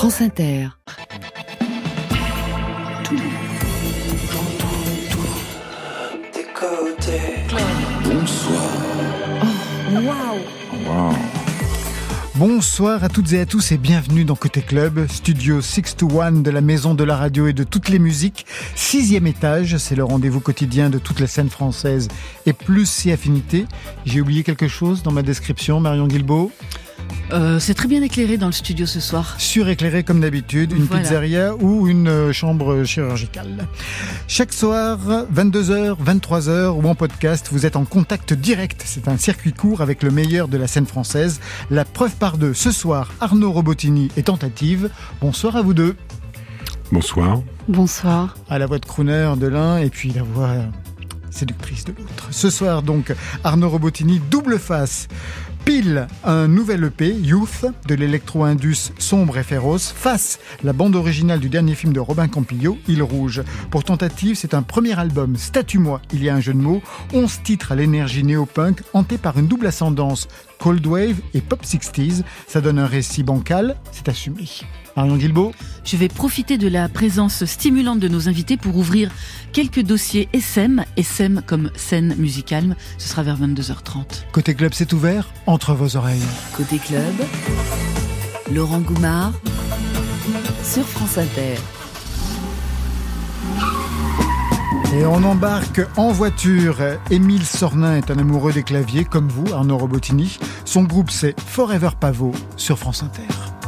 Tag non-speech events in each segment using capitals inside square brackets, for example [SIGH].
France Inter. Bonsoir. Waouh Bonsoir à toutes et à tous et bienvenue dans Côté Club, studio 6 to 1 de la maison de la radio et de toutes les musiques. Sixième étage, c'est le rendez-vous quotidien de toute la scène française et plus si affinité. J'ai oublié quelque chose dans ma description, Marion Guilbeault Euh, c'est très bien éclairé dans le studio ce soir. Suréclairé comme d'habitude, une Voilà. pizzeria ou une euh, chambre chirurgicale. Chaque soir, 22h, 23h ou en podcast, vous êtes en contact direct. C'est un circuit court avec le meilleur de la scène française. La preuve par deux. Ce soir, Arnaud Robotini et Tentative. Bonsoir à vous deux. Bonsoir. Bonsoir. À la voix de crooner de l'un et puis la voix séductrice de l'autre. Ce soir donc, Arnaud Robotini, double face. Pile, un nouvel EP, Youth, de l'électro-indus sombre et féroce, face, la bande originale du dernier film de Robin Campillo, Il Rouge. Pour tentative, c'est un premier album, Statue-moi, il y a un jeu de mots, 11 titres à l'énergie néo-punk, hanté par une double ascendance, Cold Wave et Pop 60s. Ça donne un récit bancal, c'est assumé. Marion Guilbeault Je vais profiter de la présence stimulante de nos invités pour ouvrir quelques dossiers SM, SM comme scène musicale. Ce sera vers 22h30. Côté club, c'est ouvert, entre vos oreilles. Côté club, Laurent Goumard sur France Inter. Et on embarque en voiture. Émile Sornin est un amoureux des claviers, comme vous, Arnaud Robotini. Son groupe, c'est Forever Pavot sur France Inter.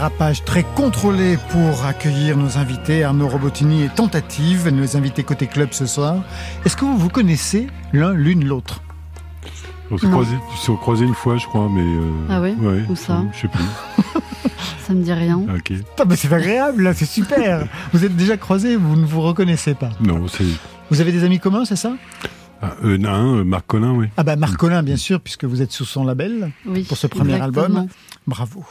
Dérapage très contrôlé pour accueillir nos invités. Arnaud Robotini et Tentative, nos invités côté club ce soir. Est-ce que vous vous connaissez l'un l'une l'autre? On s'est croisés ils sont croisés une fois, je crois, mais. euh, Ah ouais Où ça? Je sais plus. [LAUGHS] Ça me dit rien. Ah, ok. Ah, mais C'est agréable, là, c'est super. vous êtes déjà croisés, vous ne vous reconnaissez pas. Non, c'est. Vous avez des amis communs, c'est ça? Ah, euh, non, Marc Collin, oui. Ah bah Marc Collin, bien sûr, puisque vous êtes sous son label Oui, pour ce premier exactement. album. Bravo.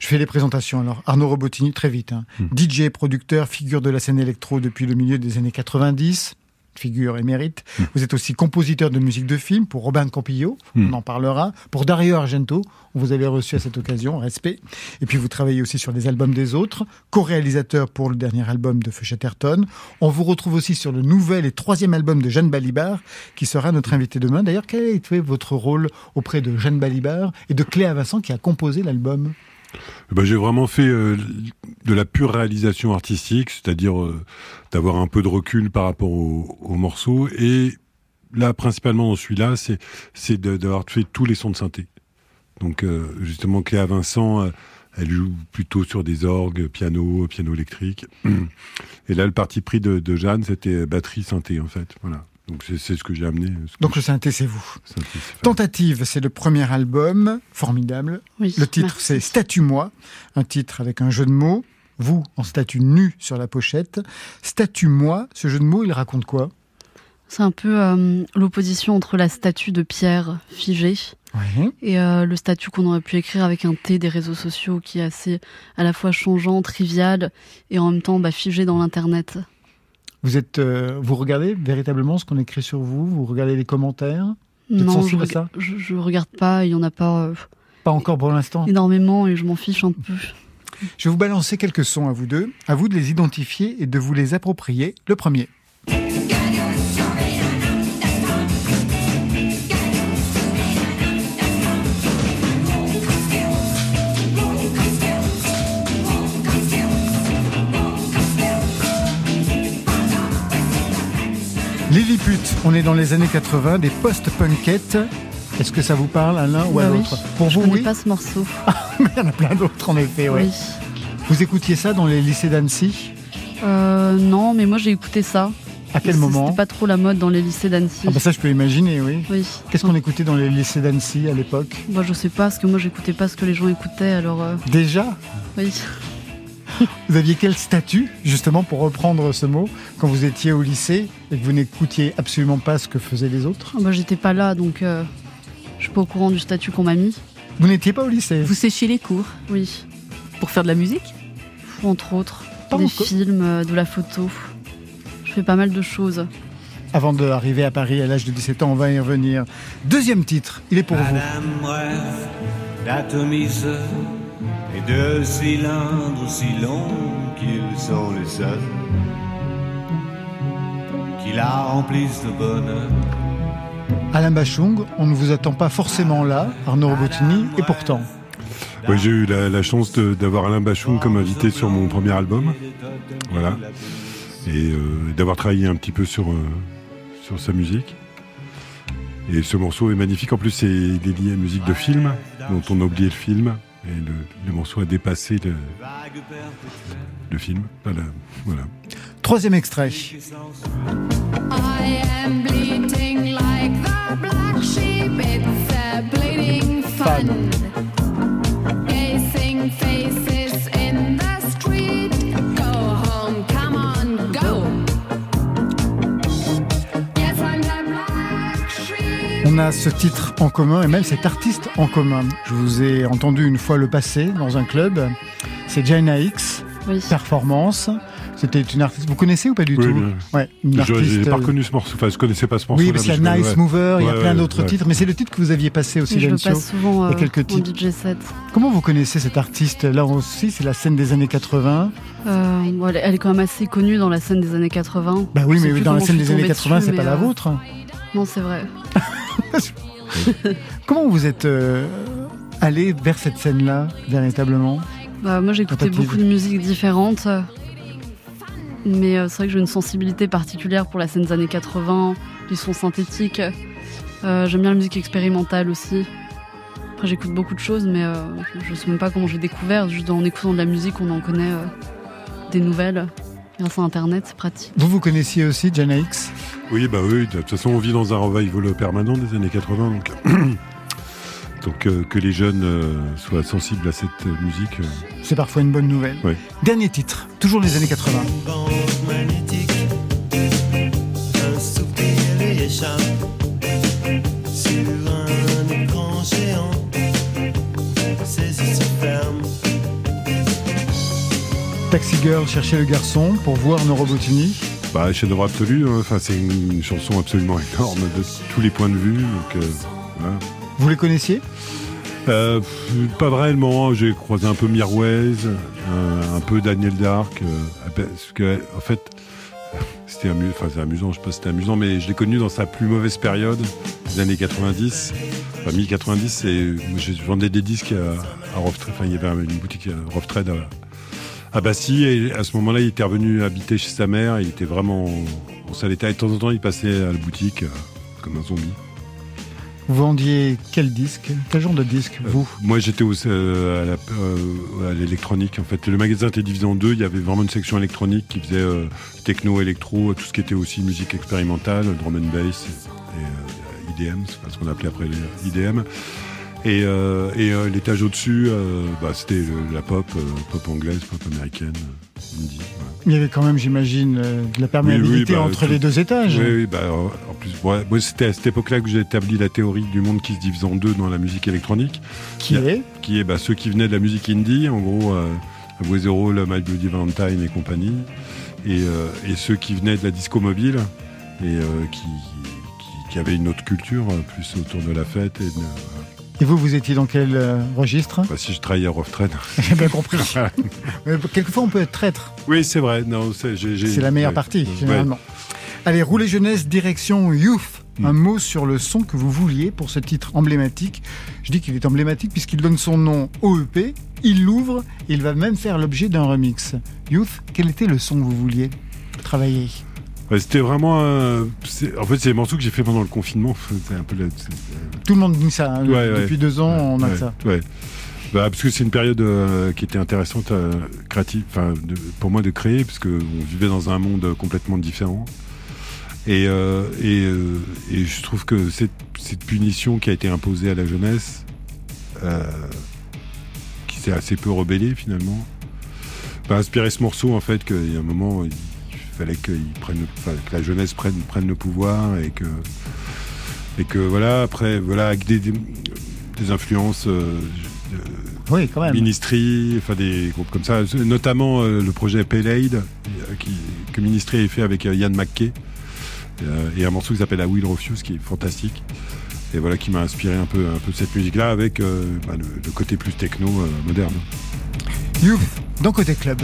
Je fais les présentations alors. Arnaud Robotini, très vite. hein. Hmm. DJ, producteur, figure de la scène électro depuis le milieu des années 90. Figure émérite. Hmm. Vous êtes aussi compositeur de musique de film pour Robin Campillo, Hmm. on en parlera. Pour Dario Argento, on vous avait reçu à cette occasion, respect. Et puis vous travaillez aussi sur les albums des autres, co-réalisateur pour le dernier album de Feu Chatterton. On vous retrouve aussi sur le nouvel et troisième album de Jeanne Balibar, qui sera notre invité demain. D'ailleurs, quel a été votre rôle auprès de Jeanne Balibar et de Cléa Vincent qui a composé l'album? Ben, j'ai vraiment fait euh, de la pure réalisation artistique, c'est-à-dire euh, d'avoir un peu de recul par rapport au, au morceau. Et là, principalement dans celui-là, c'est d'avoir fait tous les sons de synthé. Donc euh, justement, Cléa Vincent, euh, elle joue plutôt sur des orgues, piano, piano électrique. [CLEARS THROAT] Et là, le parti pris de, de Jeanne, c'était batterie synthé en fait. Voilà. Donc c'est c'est ce que j'ai amené. ce que Donc le synthé, c'est vous. synthé. Tentative, c'est le premier album, formidable. Oui, Le titre, c'est Statue-moi, un titre avec un jeu de mots. Vous, en statue nue sur la pochette. Statue-moi, ce jeu de mots, il raconte quoi? C'est un peu euh, l'opposition entre la statue de pierre figée Oui. et euh, le statut qu'on aurait pu écrire avec un T des réseaux sociaux qui est assez à la fois changeant, trivial et en même temps bah, figé dans l'internet. Vous êtes, euh, vous regardez véritablement ce qu'on écrit sur vous? Vous regardez les commentaires? Non, je, ça? je regarde pas, il y en a pas euh, Pas encore pour l'instant? énormément et je m'en fiche un peu. Je vais vous balancer quelques sons à vous deux. À vous de les identifier et de vous les approprier. Le premier. Lilliput, on est dans les années 80, des post-punkettes. Est-ce que ça vous parle à l'un ou à Bah oui. l'autre? Pour je vous, oui. pas ce morceau. [LAUGHS] Mais il y en a plein d'autres en effet. ouais. Oui. Vous écoutiez ça dans les lycées d'Annecy? Euh, non, mais moi j'ai écouté ça. À quel moment? C'était pas trop la mode dans les lycées d'Annecy. Ah bah Ça, je peux imaginer, oui. Oui. Qu'est-ce qu'on écoutait dans les lycées d'Annecy à l'époque? Moi je sais pas, parce que moi j'écoutais pas ce que les gens écoutaient, alors euh, Déjà? Oui. Vous aviez quel statut, justement, pour reprendre ce mot, quand vous étiez au lycée et que vous n'écoutiez absolument pas ce que faisaient les autres? Ah bah, j'étais pas là, donc euh, je suis pas au courant du statut qu'on m'a mis. Vous n'étiez pas au lycée? Vous séchez les cours Oui, pour faire de la musique? Entre autres, Pas des films, euh, de la photo. Je fais pas mal de choses. Avant d'arriver à Paris à l'âge de 17 ans, on va y revenir. Deuxième titre, il est pour vous. Madame et de cylindres aussi longs qu'ils sont les seuls qui la remplissent de bonheur. Alain Bachung, on ne vous attend pas forcément là, Arnaud Robotini, et pourtant. J'ai eu la, la chance d'avoir Alain Bachung comme invité sur mon premier album. Voilà. Et euh, d'avoir travaillé un petit peu sur, euh, sur sa musique. Et ce morceau est magnifique. En plus, c'est il est lié à musique de film, dont on a oublié le film. Et le, le morceau a dépassé le, le film. Voilà. voilà. Troisième extrait. I am bleeding like the black sheep. It's a bleeding fun. On a ce titre en commun et même cet artiste en commun. Je vous ai entendu une fois le passé dans un club. C'est Jaina X, Oui. Performance. C'était une artiste. Vous connaissez ou pas du Oui, tout? bien. Ouais, une Je artiste. n'ai pas euh, reconnu ce morceau. Enfin, je connaissais pas ce morceau. Oui, parce qu'il y a Nice Mover, il y a plein d'autres titres, mais c'est le titre que vous aviez passé au Et je le passe souvent Il y a euh, quelques titres. DJ set. Comment vous connaissez cet artiste? Là aussi, c'est la scène des années 80. Euh, elle, est- quand même assez connue dans la scène des années 80. Bah oui, Je mais dans la scène je des années tombée 80, dessus, c'est pas la vôtre. Non, c'est vrai. [LAUGHS] [LAUGHS] Comment vous êtes euh, allé vers cette scène-là, véritablement Bah, moi, j'écoutais beaucoup de musiques différentes. Mais euh, c'est vrai que j'ai une sensibilité particulière pour la scène des années 80, les sons synthétiques. Euh, J'aime bien la musique expérimentale aussi. Après, j'écoute beaucoup de choses, mais je, je sais même pas comment j'ai découvert. Juste en écoutant de la musique, on en connaît des nouvelles. Grâce à Internet, c'est pratique. Vous vous connaissiez aussi Jana X Oui, bah oui. De toute façon, on vit dans un revival permanent des années 80, donc. [CLEARS THROAT] Donc euh, que les jeunes euh, soient sensibles à cette euh, musique. euh, C'est parfois une bonne nouvelle. Ouais. Dernier titre, toujours les années 80. Taxi Girl, chercher le garçon pour voir nos Robotini. Bah, chef-d'œuvre absolu. hein. Enfin, c'est une chanson absolument énorme de tous les points de vue. Donc, euh, voilà. Vous les connaissiez? Euh, pas vraiment. J'ai croisé un peu Mirwais, euh, un peu Daniel Dark. euh, parce que, en fait, [LAUGHS] c'était amusant. Enfin, amusant. Je sais pas si c'était amusant, mais je l'ai connu dans sa plus mauvaise période, les années 90. Enfin, 1090. Et je vendais des disques à, à Rough Trade. Enfin, il y avait une boutique à Rough Trade à, à Passy. Et à ce moment-là, il était revenu habiter chez sa mère. Il était vraiment en sale état. Et de temps en temps, il passait à la boutique euh, comme un zombie. Vous vendiez quel disque? Quel genre de disque, vous? Moi, j'étais euh, à euh, l'électronique. En fait, le magasin était divisé en deux. Il y avait vraiment une section électronique qui faisait euh, techno, électro, tout ce qui était aussi musique expérimentale, drum and bass et, euh, IDM, c'est ce qu'on appelait après les IDM. Et, euh, et euh, l'étage au-dessus, euh, bah, c'était la pop, euh, pop anglaise, pop américaine, euh, indie. voilà. Il y avait quand même, j'imagine, euh, de la perméabilité bah, entre tout- les deux étages. Oui, oui, bah, euh, en plus, moi, c'était à cette époque-là que j'ai établi la théorie du monde qui se divise en deux dans la musique électronique. Qui a- est qui est bah, ceux qui venaient de la musique indie, en gros, euh, Zero, le My Bloody Valentine et compagnie, et, euh, et ceux qui venaient de la disco mobile et euh, qui, qui, qui avaient une autre culture, plus autour de la fête. Et de- Et vous, vous étiez dans quel euh, registre bah, si je travaillais à Rough [LAUGHS] Trade. J'ai bien compris. [LAUGHS] Mais quelquefois, on peut être traître. oui, c'est vrai. Non, c'est j'ai- j'ai- C'est la meilleure ouais. partie, Ouais. généralement. Allez, roulez jeunesse, direction Youth. Mm. Un mot sur le son que vous vouliez pour ce titre emblématique. Je dis qu'il est emblématique puisqu'il donne son nom au EP, il l'ouvre, et il va même faire l'objet d'un remix. Youth, quel était le son que vous vouliez travailler? Ouais, C'était vraiment. c'est- en fait, c'est les morceaux que j'ai fait pendant le confinement. [LAUGHS] C'est un peu la- c'est- Tout le monde dit ça. hein. Ouais, ouais. Depuis deux ans, on a ça. ouais. Bah, parce que c'est une période euh, qui était intéressante, euh, créative, enfin, de- pour moi de créer, parce que on vivait dans un monde complètement différent. Et, euh, et, euh, et je trouve que cette, cette punition qui a été imposée à la jeunesse, euh, qui s'est assez peu rebellée finalement, m'a inspiré ce morceau en fait qu'il y a un moment fallait enfin, que la jeunesse prenne, prenne le pouvoir et que et que voilà après voilà avec des, des, des influences euh, de- Oui, quand même. Ministry, enfin des groupes comme ça, notamment euh, le projet Pale Aid euh, qui, que Ministry a fait avec euh, Ian McKay euh, et un morceau qui s'appelle I Will Refuse qui est fantastique et voilà qui m'a inspiré un peu un peu de cette musique là avec euh, bah, le, le côté plus techno euh, moderne. Youth, dans Côté Club.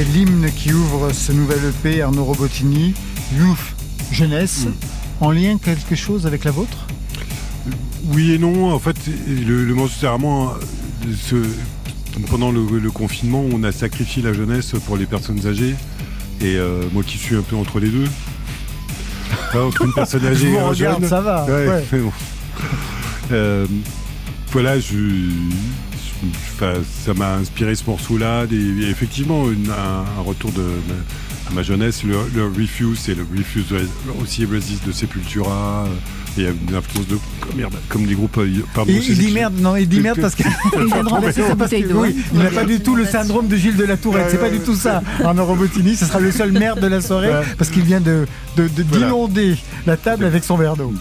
C'est l'hymne qui ouvre ce nouvel EP Arnaud Robotini. Youth, jeunesse, en lien quelque chose avec la vôtre? Oui et non. En fait, le, le morceau, c'est vraiment euh, ce- pendant le, le confinement, on a sacrifié la jeunesse pour les personnes âgées. Et euh, moi qui suis un peu entre les deux. Enfin, entre une personne [LAUGHS] Je âgée et un regarde, jeune. ça va. Ouais, ouais. mais [LAUGHS] bon. Euh, voilà, je, ça m'a inspiré ce morceau-là. des- effectivement, une- un, un retour de ma, à ma jeunesse. Le, le Refuse, c'est le Refuse aussi Resist de Sepultura. Il y a une influence de oh, merde, comme les groupes. euh, pardon, Il, il dit des- merde, non, il dit merde parce que. [LAUGHS] Il vient de renverser sa bouteille d'eau. Oui, il n'a pas du tout le syndrome de Gilles de la Tourette, c'est pas du tout ça. [LAUGHS] Arnaud Robotini, ce sera le seul merde de la soirée parce qu'il vient de de- de- Voilà. d'inonder la table avec son verre d'eau.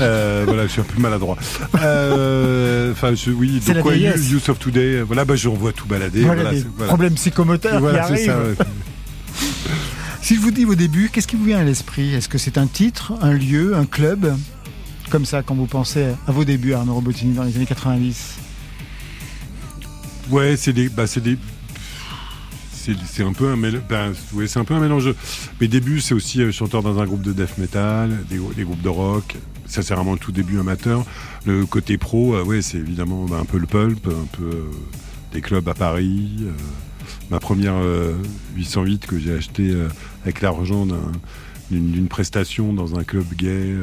Euh, voilà, je suis un peu maladroit. Euh, Enfin, oui, donc quoi. Youth of Today. Voilà, bah, je revois tout balader. Voilà, voilà, des c'est- voilà. qui ça. Si je vous dis vos débuts, qu'est-ce qui vous vient à l'esprit? Est-ce que c'est un titre, un lieu, un club? Comme ça, quand vous pensez à vos débuts, Arnaud Robotini, dans les années 90. Ouais, c'est des, bah, c'est des, c'est, c'est un peu un mélange. ouais, c'est un peu un mélange. Mes débuts, c'est aussi euh, chanteur dans un groupe de death metal, des, des groupes de rock. Ça, c'est vraiment le tout début amateur. Le côté pro, euh, ouais, c'est évidemment bah, un peu le pulp, un peu euh, des clubs à Paris. euh, ma première euh, 808 que j'ai acheté euh, avec l'argent d'un- d'une, prestation dans un club gay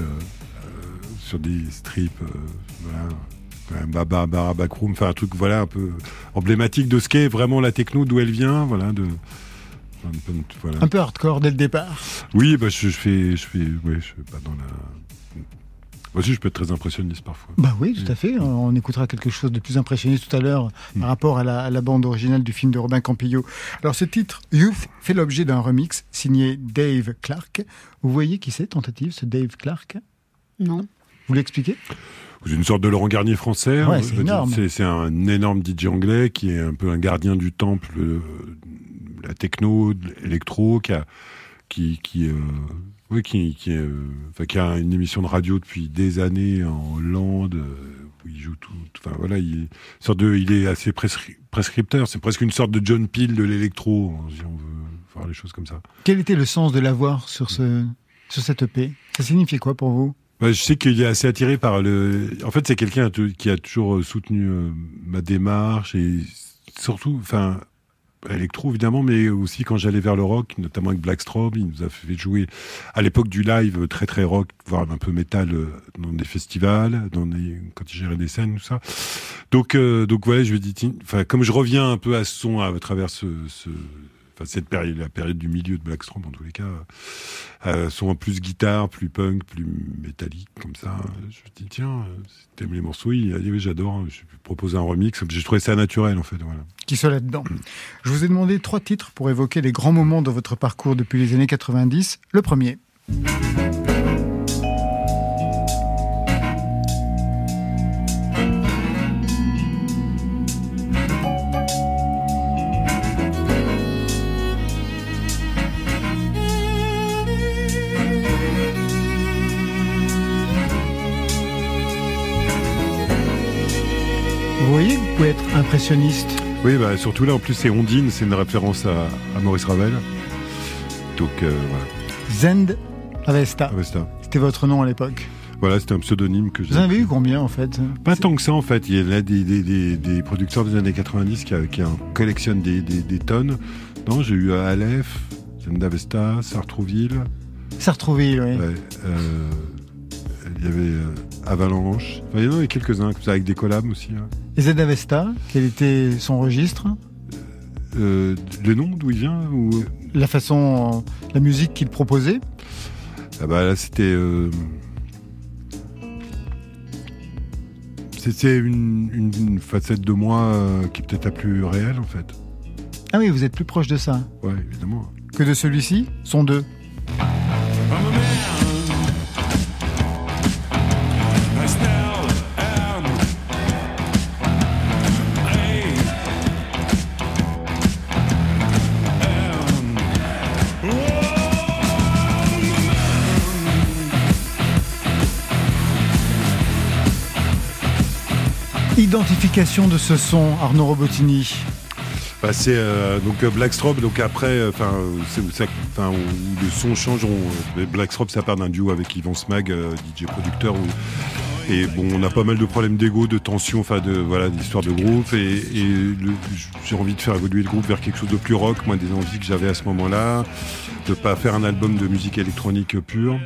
sur des strips. voilà. Baba, Backroom, enfin un truc voilà un peu emblématique de ce qu'est vraiment la techno, d'où elle vient, voilà. De, un peu- voilà. Un peu hardcore dès le départ. Oui, bah, je, je fais, je fais, ouais, je fais pas dans la. Moi aussi, je peux être très impressionniste parfois. Bah oui, tout à fait. On écoutera quelque chose de plus impressionniste tout à l'heure Mm. par rapport à la, à la bande originale du film de Robin Campillo. Alors ce titre, Youth, fait l'objet d'un remix signé Dave Clark. Vous voyez qui c'est, tentative, ce Dave Clark? Non. Vous l'expliquez? C'est une sorte de Laurent Garnier français. Ouais, hein. c'est énorme. C'est, un énorme DJ anglais qui est un peu un gardien du temple, euh, de la techno, l'électro, qui a, qui, qui, euh, oui, qui, qui, est, euh, qui a une émission de radio depuis des années en Hollande. euh, où il joue tout. Enfin voilà, il sorte de, il est assez prescri- prescripteur. C'est presque une sorte de John Peel de l'électro, hein, si on veut voir les choses comme ça. Quel était le sens de l'avoir sur, ce, sur cette EP Ça signifiait quoi pour vous? Ouais, je sais qu'il est assez attiré par le. En fait, c'est quelqu'un qui a toujours soutenu euh, ma démarche et surtout, enfin, électro évidemment, mais aussi quand j'allais vers le rock, notamment avec Blackstrobe, il nous a fait jouer à l'époque du live très très rock, voire un peu métal euh, dans des festivals, dans des, quand il gérait des scènes, tout ça. Donc, euh, donc voilà, je lui tiens, enfin, comme je reviens un peu à son à, travers ce, ce- enfin, cette période, la période du milieu de Blackstrobe en tous les cas, euh, son plus guitare, plus punk, plus métallique, comme ça. Je me dis, tiens, euh, t'aimes les morceaux, il a dit, oui, j'adore, je lui propose un remix. J'ai trouvé ça naturel, en fait, voilà. qui soit là-dedans. Je vous ai demandé trois titres pour évoquer les grands moments de votre parcours depuis les années 90. Le premier. Impressionniste. Oui, bah, surtout là, en plus, c'est Ondine, c'est une référence à, à Maurice Ravel. Donc, euh, voilà. Zend Avesta. Ça. C'était votre nom à l'époque. Voilà, c'était un pseudonyme que j'ai. Vous en avez eu combien en fait? Pas tant que ça en fait. Il y a des, des, des, des producteurs des années 90 qui, qui en collectionnent des, des, des tonnes. Non, j'ai eu Aleph, Zendavesta, Sartrouville. Sartrouville, oui. Ouais, euh, il y avait euh, Avalanche. Enfin, il y en avait quelques-uns comme ça, avec des collabs aussi. hein. Et Zend Avesta, quel était son registre? Euh, le nom, d'où il vient ou... La façon, la musique qu'il proposait? Ah bah là, c'était. euh, C'était une, une- une facette de moi euh, qui est peut-être la plus réelle en fait. Ah oui, vous êtes plus proche de ça Ouais, évidemment. que de celui-ci? Sont deux. Identification de ce son, Arnaud Robotini. Bah, c'est euh, donc euh, Blackstrobe. Donc après, euh, enfin, où le son change. On, euh, ça part d'un duo avec Yvan Smag, euh, DJ producteur. et bon, on a pas mal de problèmes d'ego, de tension, enfin de voilà, d'histoire de groupe. Et, j'ai envie de faire évoluer le groupe vers quelque chose de plus rock. Moi, des envies que j'avais à ce moment-là, de pas faire un album de musique électronique pure.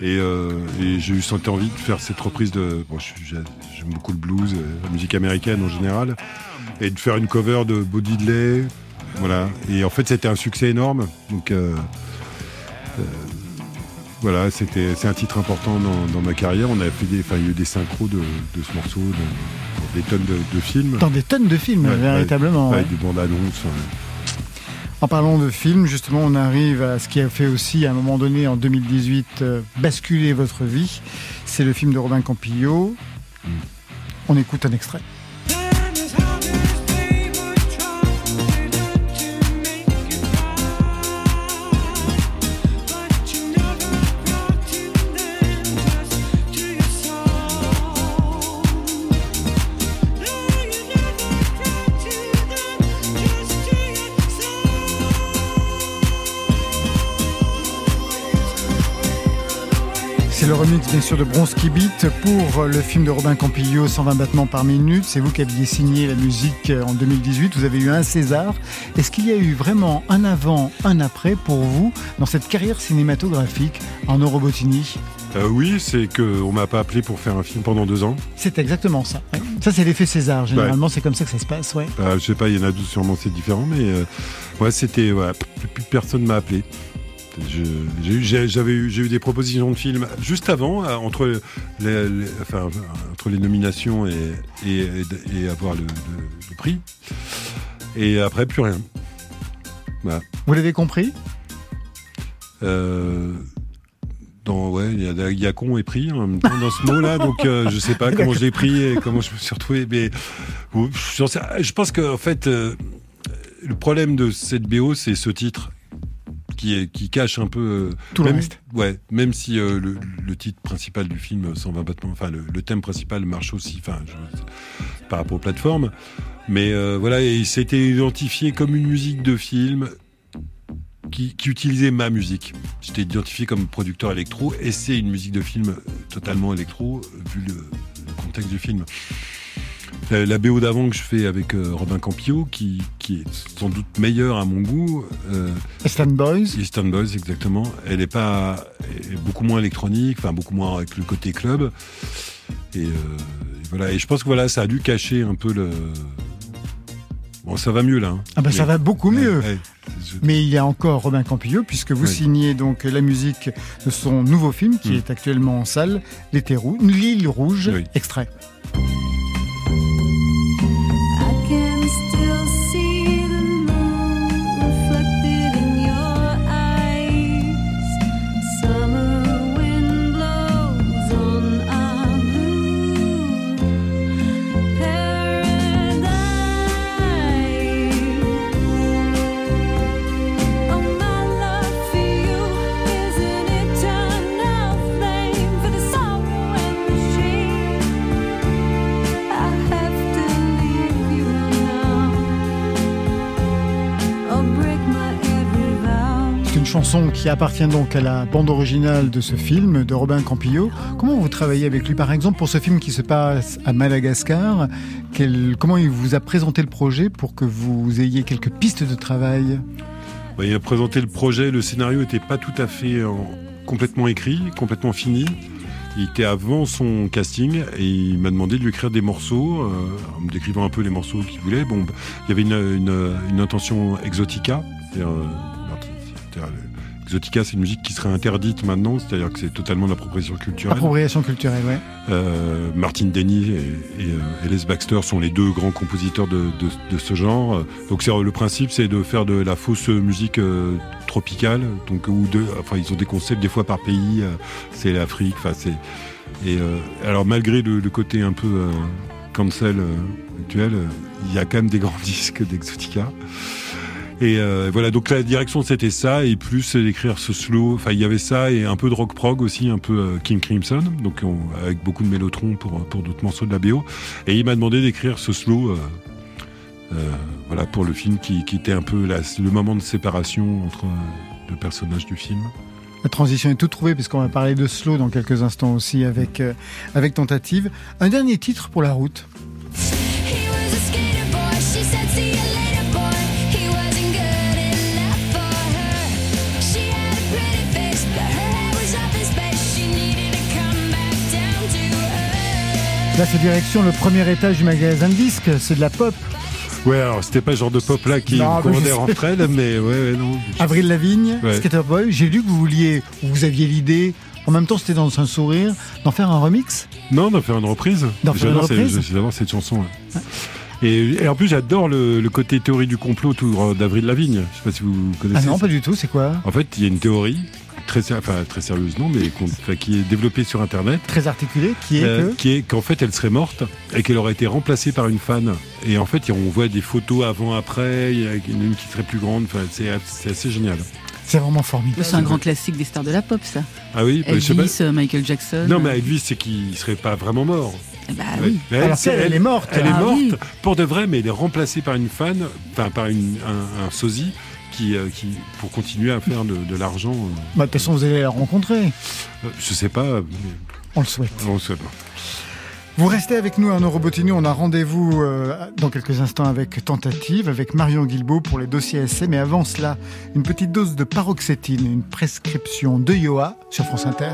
Et, euh, et j'ai eu cette envie de faire cette reprise de. Bon, j'aime beaucoup le blues, euh, la musique américaine en général, et de faire une cover de Body Delay. Voilà. Et en fait, c'était un succès énorme. Donc. euh, euh, voilà, c'était c'est un titre important dans, dans ma carrière. On a fait des, enfin, il y a eu des synchros de, de ce morceau dans, dans des tonnes de, de films, Dans des tonnes de films, Ouais, véritablement. ouais. avec des bandes annonces. En parlant de films, justement, on arrive à ce qui a fait aussi, à un moment donné, en 2018, euh, basculer votre vie. C'est le film de Robin Campillo. Mm. On écoute un extrait. Le remix, bien sûr, de Bronski Beat pour le film de Robin Campillo, 120 battements par minute. C'est vous qui aviez signé la musique en 2018. Vous avez eu un César. Est-ce qu'il y a eu vraiment un avant, un après pour vous dans cette carrière cinématographique en Eurobotini Euh, oui, c'est que on m'a pas appelé pour faire un film pendant deux ans. C'est exactement ça. ouais. Ça, c'est l'effet César. Généralement, c'est comme ça que ça se passe. Ouais. Bah, je sais pas, il y en a d'autres, sûrement c'est différent, mais euh, ouais, c'était. Ouais, plus personne m'a appelé. J'avais eu, eu des propositions de films juste avant, euh, entre les, les- enfin, entre les nominations et, et, avoir le, le- le prix. Et après, plus rien. Vous l'avez compris? Euh, dans, ouais, il y a, il y a con et pris en même temps dans ce mot-là, [LAUGHS] donc euh, je sais pas comment je l'ai pris et comment je me suis retrouvé, mais je pense que en fait, euh, le problème de cette BO, c'est ce titre qui, cache un peu euh, Tout le même, reste. Ouais, même si euh, le, le titre principal du film, 120 battements, enfin le, le thème principal marche aussi, enfin je- par rapport aux plateformes, mais euh, voilà, et c'était identifié comme une musique de film qui, qui utilisait ma musique. J'étais identifié comme producteur électro et c'est une musique de film totalement électro vu le, le contexte du film. La, la BO d'avant que je fais avec euh, Robin Campillo, qui, qui est sans doute meilleure à mon goût, euh, Stan Boys. Eastern Boys exactement, elle est pas elle est beaucoup moins électronique, enfin beaucoup moins avec le côté club. Et, euh, et voilà, et je pense que voilà, ça a dû cacher un peu le. Bon, ça va mieux là. hein. Ah bah ça va beaucoup mieux. Ouais, ouais. Je- Mais il y a encore Robin Campillo, puisque vous Oui. signez donc la musique de son nouveau film qui Mm. est actuellement en salle, L'été rouge, L'île rouge, Oui. extrait. Chanson qui appartient donc à la bande originale de ce film de Robin Campillo. Comment vous travaillez avec lui, par exemple, pour ce film qui se passe à Madagascar? Comment il vous a présenté le projet pour que vous ayez quelques pistes de travail? Ouais, il a présenté le projet, le scénario n'était pas tout à fait euh, complètement écrit, complètement fini. Il était avant son casting et il m'a demandé de lui écrire des morceaux, euh, en me décrivant un peu les morceaux qu'il voulait. Bon, il y avait une, une, intention exotica. c'est-à-dire, euh, Exotica, c'est une musique qui serait interdite maintenant, c'est-à-dire que c'est totalement de l'appropriation culturelle. Appropriation culturelle, ouais. Euh, Martin Denny et, et, euh, et Les Baxter sont les deux grands compositeurs de, de, de ce genre. Donc c'est le principe, c'est de faire de la fausse musique euh, tropicale. Donc ou de, enfin ils ont des concepts des fois par pays. euh, c'est l'Afrique. Enfin c'est et euh, alors malgré le, le côté un peu euh, cancel euh, actuel, il y a quand même des grands [LAUGHS] disques d'Exotica. Et euh, voilà, donc la direction c'était ça, et plus d'écrire ce slow. Enfin, il y avait ça et un peu de rock prog aussi, un peu euh, King Crimson, donc on- avec beaucoup de mélotron pour pour d'autres morceaux de la BO. Et il m'a demandé d'écrire ce slow, euh, Euh, voilà pour le film qui, qui était un peu la- le moment de séparation entre euh, deux personnages du film. La transition est toute trouvée puisqu'on va parler de slow dans quelques instants aussi avec, euh, avec Tentative. Un dernier titre pour la route. Là, c'est direction le premier étage du magasin de disques. C'est de la pop. Ouais, alors c'était pas le genre de pop là qui Non, commandait entre elles, mais ouais, ouais, non. Avril Lavigne, Ouais. Skater Boy. J'ai lu que vous vouliez, ou vous aviez l'idée, en même temps c'était dans un sourire, d'en faire un remix. Non, d'en faire une reprise. J'adore cette- reprise J'adore cette chanson. ouais. Et, et en plus, j'adore le, le côté théorie du complot autour d'Avril Lavigne. Je sais pas si vous connaissez. Ah non, ça. pas du tout. C'est quoi? En fait, il y a une théorie très, enfin, très sérieuse, non, mais enfin, qui est développée sur Internet. Très articulé, qui est euh, que qui est qu'en fait elle serait morte et qu'elle aurait été remplacée par une fan et en fait on voit des photos avant après il y en a une qui serait plus grande enfin c'est c'est assez génial c'est vraiment formidable. C'est un grand classique des stars de la pop, ça. ah oui bah, je sais pas Elvis, euh, Michael Jackson. non mais Elvis c'est qu'il serait pas vraiment mort Eh Bah oui. Mais Alors qu'elle, elle est morte. elle est Ah morte oui. pour de vrai mais elle est remplacée par une fan enfin par une, un, un sosie qui, euh, qui pour continuer à faire de, de l'argent euh, Bah, De toute façon, vous allez la rencontrer. euh, je sais pas mais On le souhaite. on sait pas. Vous restez avec nous à Eurobotini. On a rendez-vous euh, dans quelques instants avec Tentative, avec Marion Guilbault pour les dossiers essais. Mais avant cela, une petite dose de paroxétine, une prescription de Yoa sur France Inter.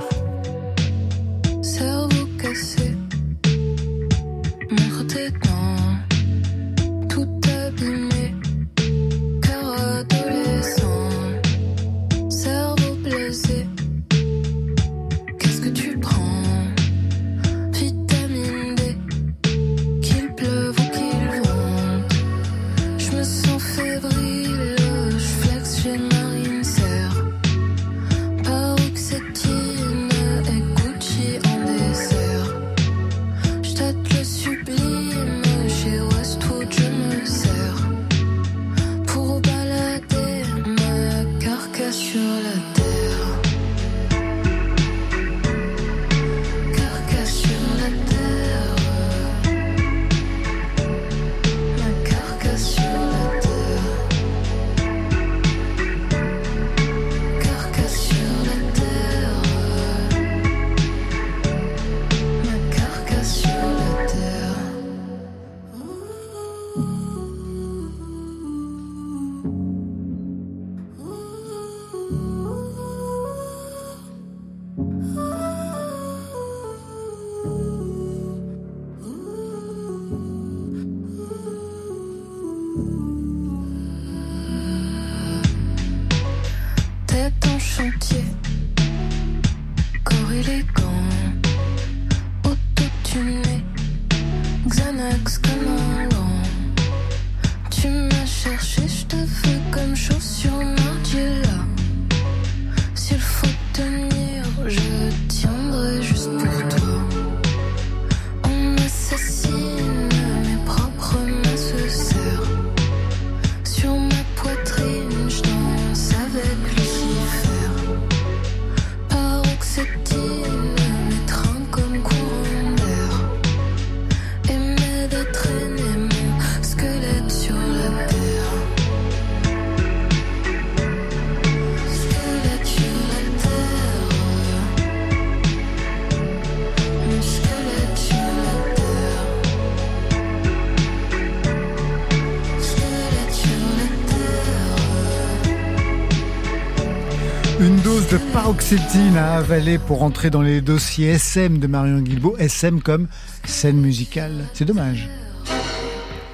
Paroxétine à avaler pour entrer dans les dossiers SM de Marion Guilbault. SM comme scène musicale. C'est dommage.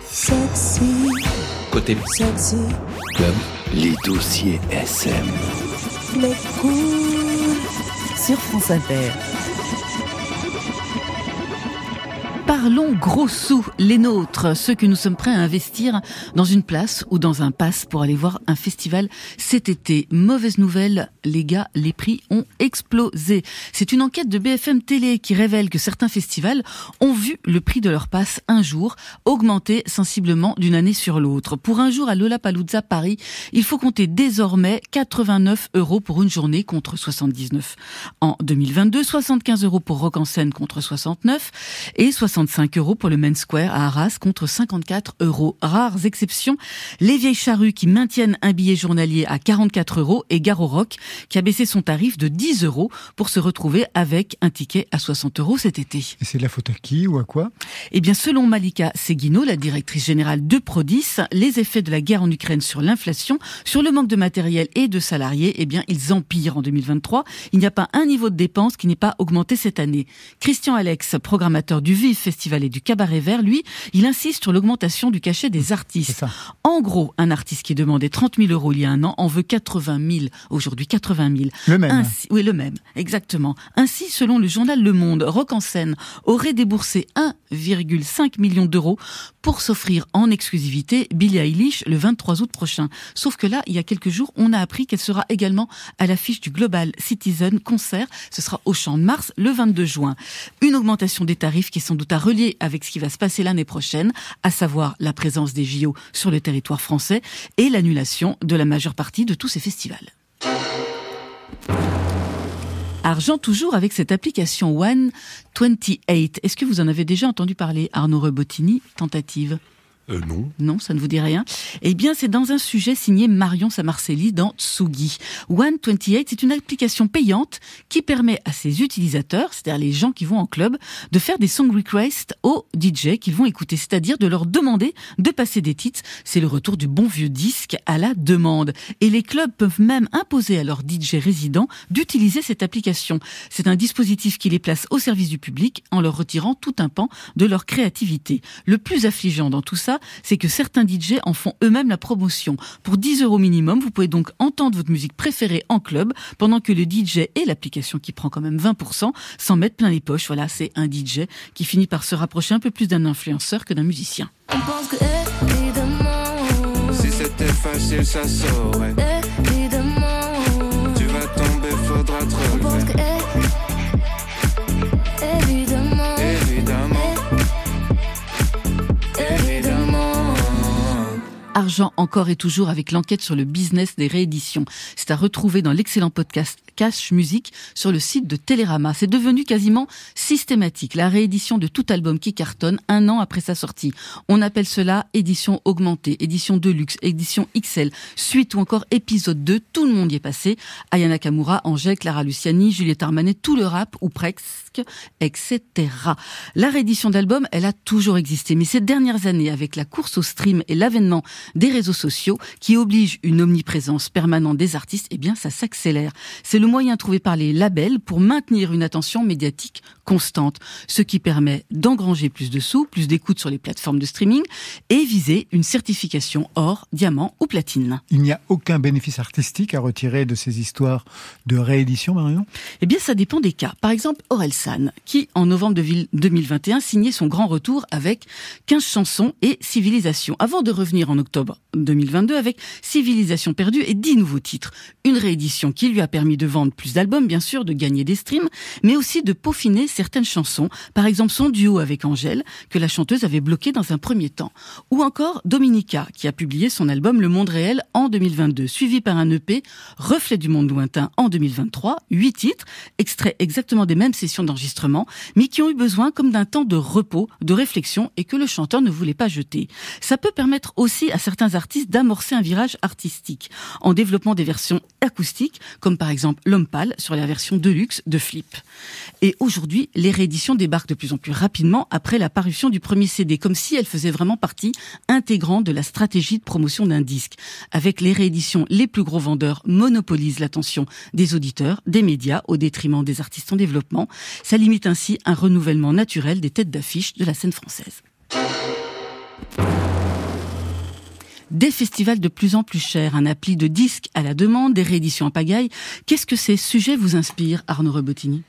Sexy, Côté sexy, club, les dossiers SM. mais cool. Sur France Inter. Parlons gros sous, les nôtres, ceux que nous sommes prêts à investir dans une place ou dans un pass pour aller voir un festival cet été. Mauvaise nouvelle, les gars, les prix ont explosé. C'est une enquête de BFM Télé qui révèle que certains festivals ont vu le prix de leur passe un jour augmenter sensiblement d'une année sur l'autre. Pour un jour à Lollapalooza Paris, il faut compter désormais 89 euros pour une journée contre 79 en 2022, 75 euros pour Rock en scène contre 69 et 70 65 euros pour le Main Square à Arras contre 54 euros. Rares exceptions, les vieilles charrues qui maintiennent un billet journalier à 44 euros et Garo Rock qui a baissé son tarif de 10 euros pour se retrouver avec un ticket à 60 euros cet été. Et c'est de la faute à qui ou à quoi? Eh bien, selon Malika Seguino, la directrice générale de Prodis, les effets de la guerre en Ukraine sur l'inflation, sur le manque de matériel et de salariés, eh bien, ils empirent en 2023. Il n'y a pas un niveau de dépenses qui n'ait pas augmenté cette année. Christian Alex, programmateur du Vive Festival et du Cabaret Vert, lui, il insiste sur l'augmentation du cachet des artistes. En gros, un artiste qui demandait 30 000 euros il y a un an en veut 80 000 aujourd'hui, 80 000. Le même. Ainsi, oui, le même, exactement. Ainsi, selon le journal Le Monde, Rock en scène aurait déboursé 1,5 million d'euros pour s'offrir en exclusivité Billie Eilish le 23 août prochain. Sauf que là, il y a quelques jours, on a appris qu'elle sera également à l'affiche du Global Citizen Concert. Ce sera au Champ de Mars le 22 juin. Une augmentation des tarifs qui est sans doute à relier avec ce qui va se passer l'année prochaine, à savoir la présence des JO sur le territoire français et l'annulation de la majeure partie de tous ces festivals. Argent toujours avec cette application One 28. Est-ce que vous en avez déjà entendu parler, Arnaud Rebottini Tentative Euh, non. non, ça ne vous dit rien. Eh bien, c'est dans un sujet signé Marion Samarcelli dans Tsugi. One28, c'est une application payante qui permet à ses utilisateurs, c'est-à-dire les gens qui vont en club, de faire des song requests aux DJ qu'ils vont écouter, c'est-à-dire de leur demander de passer des titres. C'est le retour du bon vieux disque à la demande. Et les clubs peuvent même imposer à leurs DJ résidents d'utiliser cette application. C'est un dispositif qui les place au service du public en leur retirant tout un pan de leur créativité. Le plus affligeant dans tout ça, c'est que certains DJ en font eux-mêmes la promotion. Pour 10 euros minimum, vous pouvez donc entendre votre musique préférée en club pendant que le DJ et l'application qui prend quand même 20% s'en mettent plein les poches. Voilà, c'est un DJ qui finit par se rapprocher un peu plus d'un influenceur que d'un musicien. On pense que évidemment, Si c'était facile, ça saurait. évidemment, Tu vas tomber, faudra te on pense que relever. Argent encore et toujours avec l'enquête sur le business des rééditions. C'est à retrouver dans l'excellent podcast Cash Music sur le site de Télérama. C'est devenu quasiment systématique. La réédition de tout album qui cartonne un an après sa sortie. On appelle cela édition augmentée, édition deluxe, édition XL, suite ou encore épisode 2. Tout le monde y est passé. Ayana Kamura, Angèle, Clara Luciani, Juliette Armanet, tout le rap ou presque, etc. La réédition d'albums, elle a toujours existé. Mais ces dernières années, avec la course au stream et l'avènement des réseaux sociaux qui obligent une omniprésence permanente des artistes, eh bien, ça s'accélère. C'est le moyen trouvé par les labels pour maintenir une attention médiatique constante, ce qui permet d'engranger plus de sous, plus d'écoute sur les plateformes de streaming et viser une certification or, diamant ou platine. Il n'y a aucun bénéfice artistique à retirer de ces histoires de réédition, Marion? Eh bien, ça dépend des cas. Par exemple, Orelsan, qui, en novembre de vil- 2021, signait son grand retour avec 15 chansons et Civilisation, avant de revenir en octobre 2022 avec Civilisation perdue et 10 nouveaux titres. Une réédition qui lui a permis de vendre plus d'albums, bien sûr, de gagner des streams, mais aussi de peaufiner certaines chansons. Par exemple, son duo avec Angèle, que la chanteuse avait bloqué dans un premier temps. Ou encore Dominica, qui a publié son album Le Monde Réel en 2022, suivi par un EP Reflet du Monde Lointain en 2023, huit titres, extraits exactement des mêmes sessions d'enregistrement, mais qui ont eu besoin comme d'un temps de repos, de réflexion et que le chanteur ne voulait pas jeter. Ça peut permettre aussi à certains artistes d'amorcer un virage artistique en développant des versions acoustiques, comme par exemple L'Homme Pâle sur la version Deluxe de Flip. Et aujourd'hui, les rééditions débarquent de plus en plus rapidement après la parution du premier CD, comme si elles faisaient vraiment partie intégrante de la stratégie de promotion d'un disque. Avec les rééditions, les plus gros vendeurs monopolisent l'attention des auditeurs, des médias, au détriment des artistes en développement. Ça limite ainsi un renouvellement naturel des têtes d'affiche de la scène française. Des festivals de plus en plus chers, un appli de disques à la demande, des rééditions en pagaille. Qu'est-ce que ces sujets vous inspirent, Arnaud Rebottini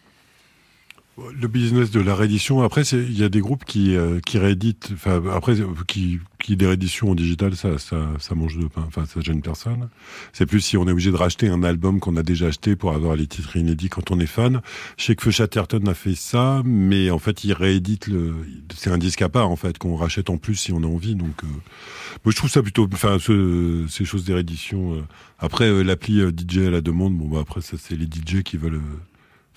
Le business de la réédition, après, il y a des groupes qui, euh, qui rééditent, enfin, après, euh, qui, qui des rééditions en digital, ça, ça, ça mange de pain, enfin, ça gêne personne. C'est plus si on est obligé de racheter un album qu'on a déjà acheté pour avoir les titres inédits quand on est fan. Je sais que Feu Chatterton a fait ça, mais en fait, il réédite le, c'est un disque à part, en fait, qu'on rachète en plus si on a envie, donc, euh, moi, je trouve ça plutôt, enfin, ce- ces choses des rééditions, euh, après, euh, l'appli euh, DJ à la demande, bon, bah, après, ça, c'est les DJ qui veulent,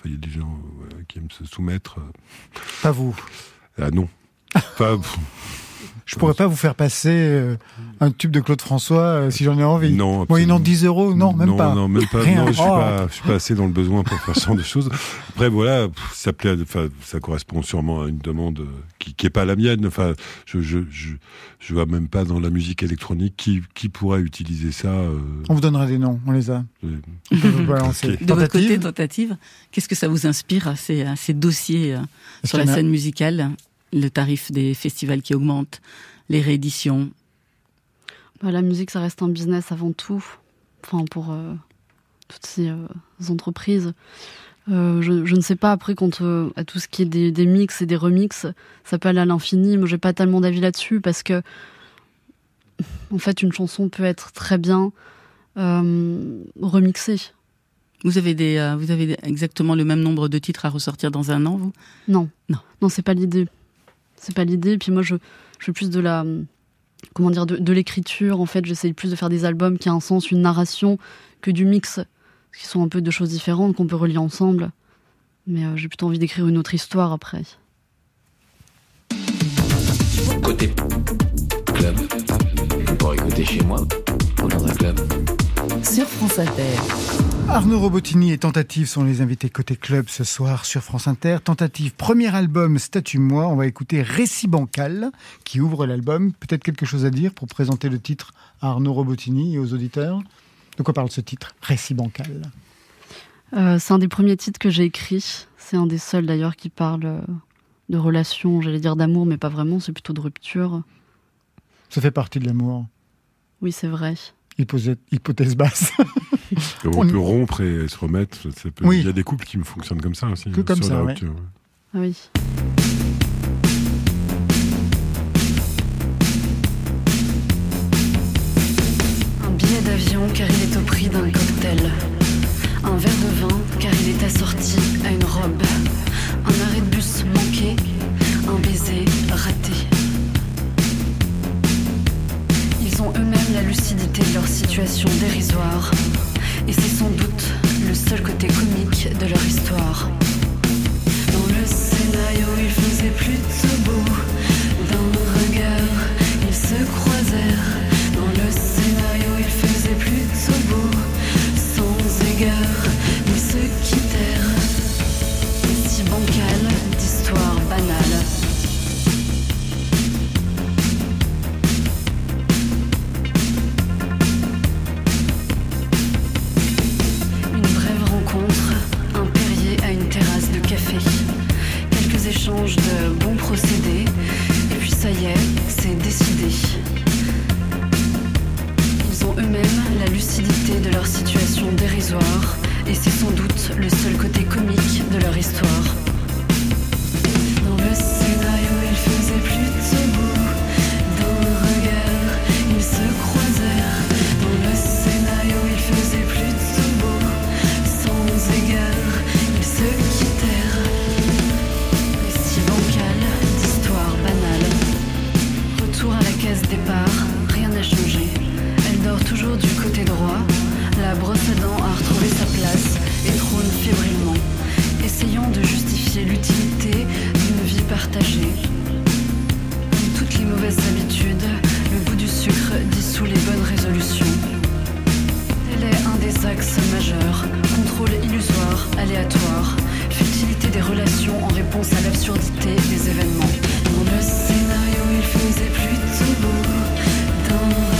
il y a des gens euh, qui aiment se soumettre. euh, Pas vous. ah non. [LAUGHS] Enfin, pff, Je pourrais pas vous faire passer euh, un tube de Claude François euh, si j'en ai envie. non. Moyennant absolument. 10 euros, non, même pas. Non, même pas. Rien. Non, je suis Oh. pas, je suis pas assez dans le besoin pour faire ce genre de choses. Après, voilà, ça plaît, enfin, ça correspond sûrement à une demande euh, qui, qui est pas la mienne. Enfin, je, je, je, je vois même pas dans la musique électronique qui, qui pourrait utiliser ça. euh, On vous donnera des noms, on les a. On peut vous balancer. Ok. De votre côté, Tentative tentative, qu'est-ce que ça vous inspire, à ces, à ces dossiers euh, sur la a- scène musicale? Le tarif des festivals qui augmente, les rééditions. Bah, la musique, ça reste un business avant tout. Enfin, pour euh, toutes ces euh, entreprises. Euh, je, je ne sais pas, après, quand à tout ce qui est des, des mix et des remixes, ça peut aller à l'infini. Moi, j'ai pas tellement d'avis là-dessus parce que, en fait, une chanson peut être très bien remixée. Vous avez, des, vous avez exactement le même nombre de titres à ressortir dans un an, vous? Non. Non. Non, c'est pas l'idée. C'est pas l'idée. Puis moi, je, je fais plus de la. Comment dire De, l'écriture, en fait. J'essaye plus de faire des albums qui ont un sens, une narration, que du mix. Qui sont un peu deux choses différentes, qu'on peut relier ensemble. Mais euh, j'ai plutôt envie d'écrire une autre histoire après. Côté club. Pour écouter chez moi dans un club. Sur France Inter. Arnaud Robotini et Tentative sont les invités côté club ce soir sur France Inter. Tentative, premier album Statue Moi. On va écouter Récit Bancal qui ouvre l'album. Peut-être quelque chose à dire pour présenter le titre à Arnaud Robotini et aux auditeurs? De quoi parle ce titre Récit Bancal? Euh, c'est un des premiers titres que j'ai écrit. C'est un des seuls d'ailleurs qui parle euh, de relations, j'allais dire d'amour, mais pas vraiment. C'est plutôt de rupture. Ça fait partie de l'amour. Oui, c'est vrai. Hypothèse, basse. on, On- peut rompre et se remettre. ça peut- Oui. Il y a des couples qui me fonctionnent comme ça aussi. Que comme sur ça, la ouais. rupture, ouais. Ah oui. Un billet d'avion car il est au prix d'un cocktail. Un verre de vin car il est assorti à une robe. Un relations en réponse à l'absurdité des événements. Dans le scénario, il faisait plutôt beau.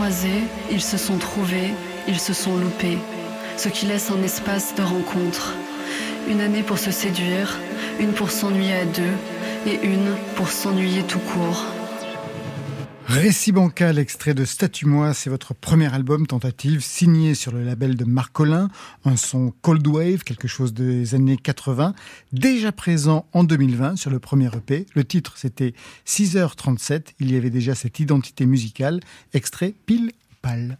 Croisés, ils se sont trouvés, ils se sont loupés. Ce qui laisse un espace de rencontre. Une année pour se séduire, une pour s'ennuyer à deux, et une pour s'ennuyer tout court. Récit bancal, extrait de Statue Moi, c'est votre premier album tentative signé sur le label de Marcolin, un son Cold Wave, quelque chose des années 80, déjà présent en 2020 sur le premier EP. Le titre c'était 6h37, il y avait déjà cette identité musicale, extrait pile pâle.